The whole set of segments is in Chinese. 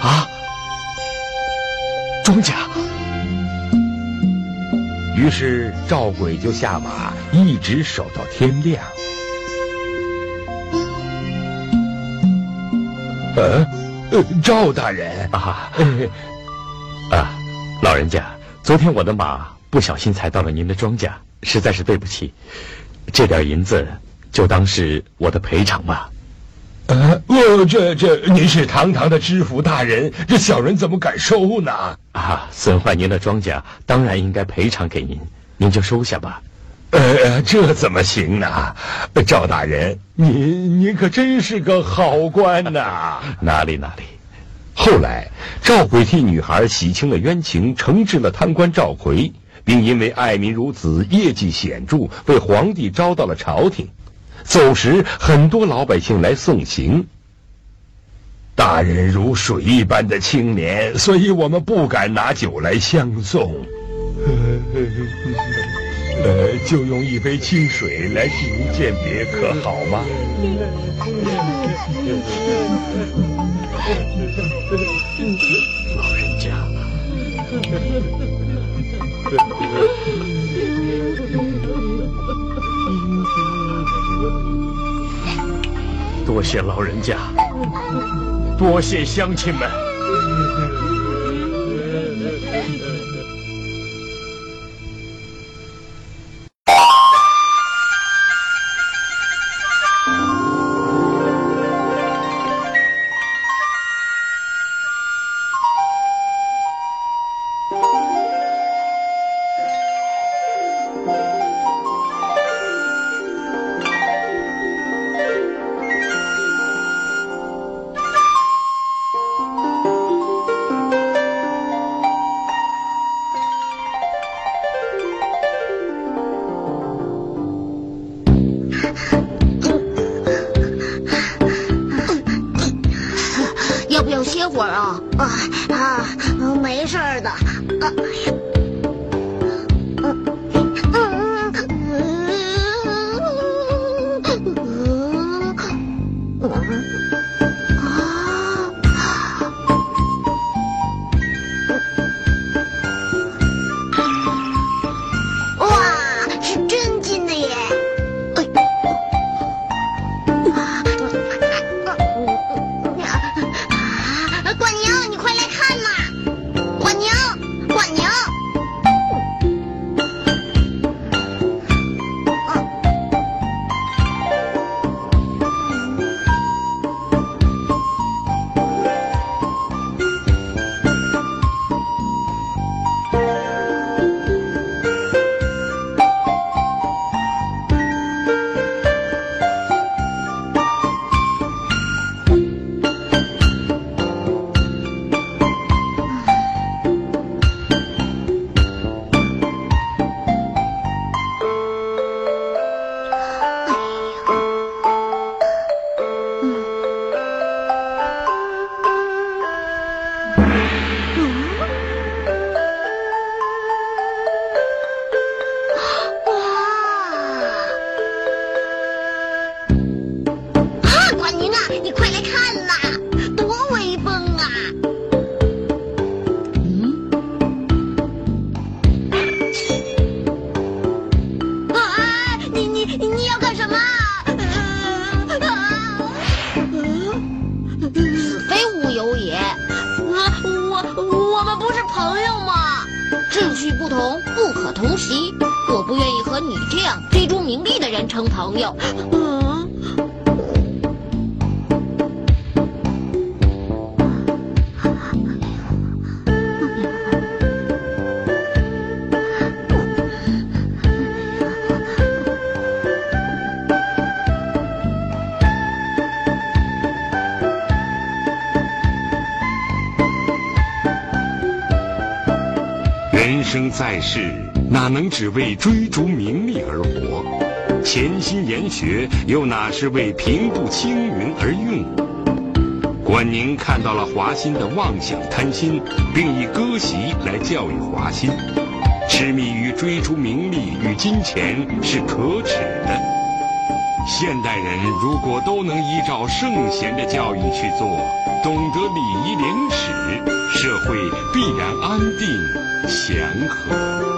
啊，庄稼。于是赵鬼就下马，一直守到天亮。呃，赵大人啊，啊，老人家，昨天我的马不小心踩到了您的庄稼，实在是对不起。这点银子就当是我的赔偿吧。呃，我这这，您是堂堂的知府大人，这小人怎么敢收呢？啊，损坏您的庄稼，当然应该赔偿给您，您就收下吧。呃，这怎么行呢？赵大人，您您可真是个好官呐！哪里哪里。后来，赵鬼替女孩洗清了冤情，惩治了贪官赵奎，并因为爱民如子，业绩显著，被皇帝招到了朝廷。走时，很多老百姓来送行。大人如水一般的清廉，所以我们不敢拿酒来相送。呃，就用一杯清水来替您鉴别，可好吗？老人家。多谢老人家，多谢乡亲们。歇会儿啊。啊啊，没事的。啊。你快来看啦，多威风啊！嗯？啊！你你你要干什么？啊！嗯？此非吾友也。啊！我我们不是朋友吗？志趣不同，不可同席。我不愿意和你这样追逐名利的人成朋友。嗯。生在世，哪能只为追逐名利而活？潜心研学，又哪是为平步青云而用？管宁看到了华歆的妄想贪心，并以割席来教育华歆：痴迷于追逐名利与金钱是可耻的。现代人如果都能依照圣贤的教育去做，懂得礼仪廉耻，社会必然安定祥和。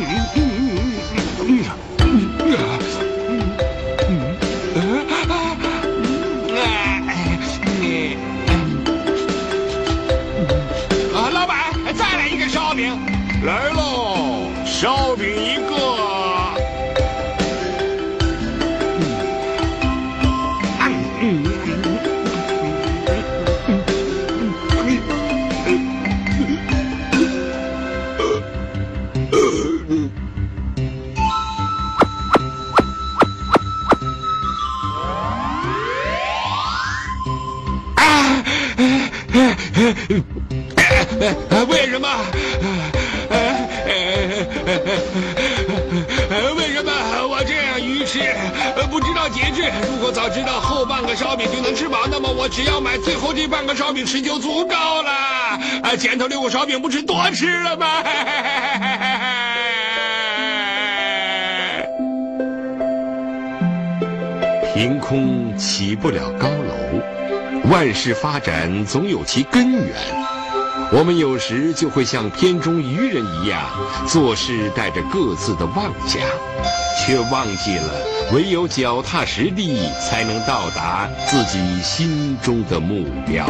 来喽，烧饼一个为什么？为什么我这样愚痴，不知道节制？如果早知道后半个烧饼就能吃饱，那么我只要买最后这半个烧饼吃就足够了。啊，前头六个烧饼不是多吃了吗？凭空起不了高楼，万事发展总有其根源。我们有时就会像片中愚人一样，做事带着各自的妄想，却忘记了唯有脚踏实地，才能到达自己心中的目标。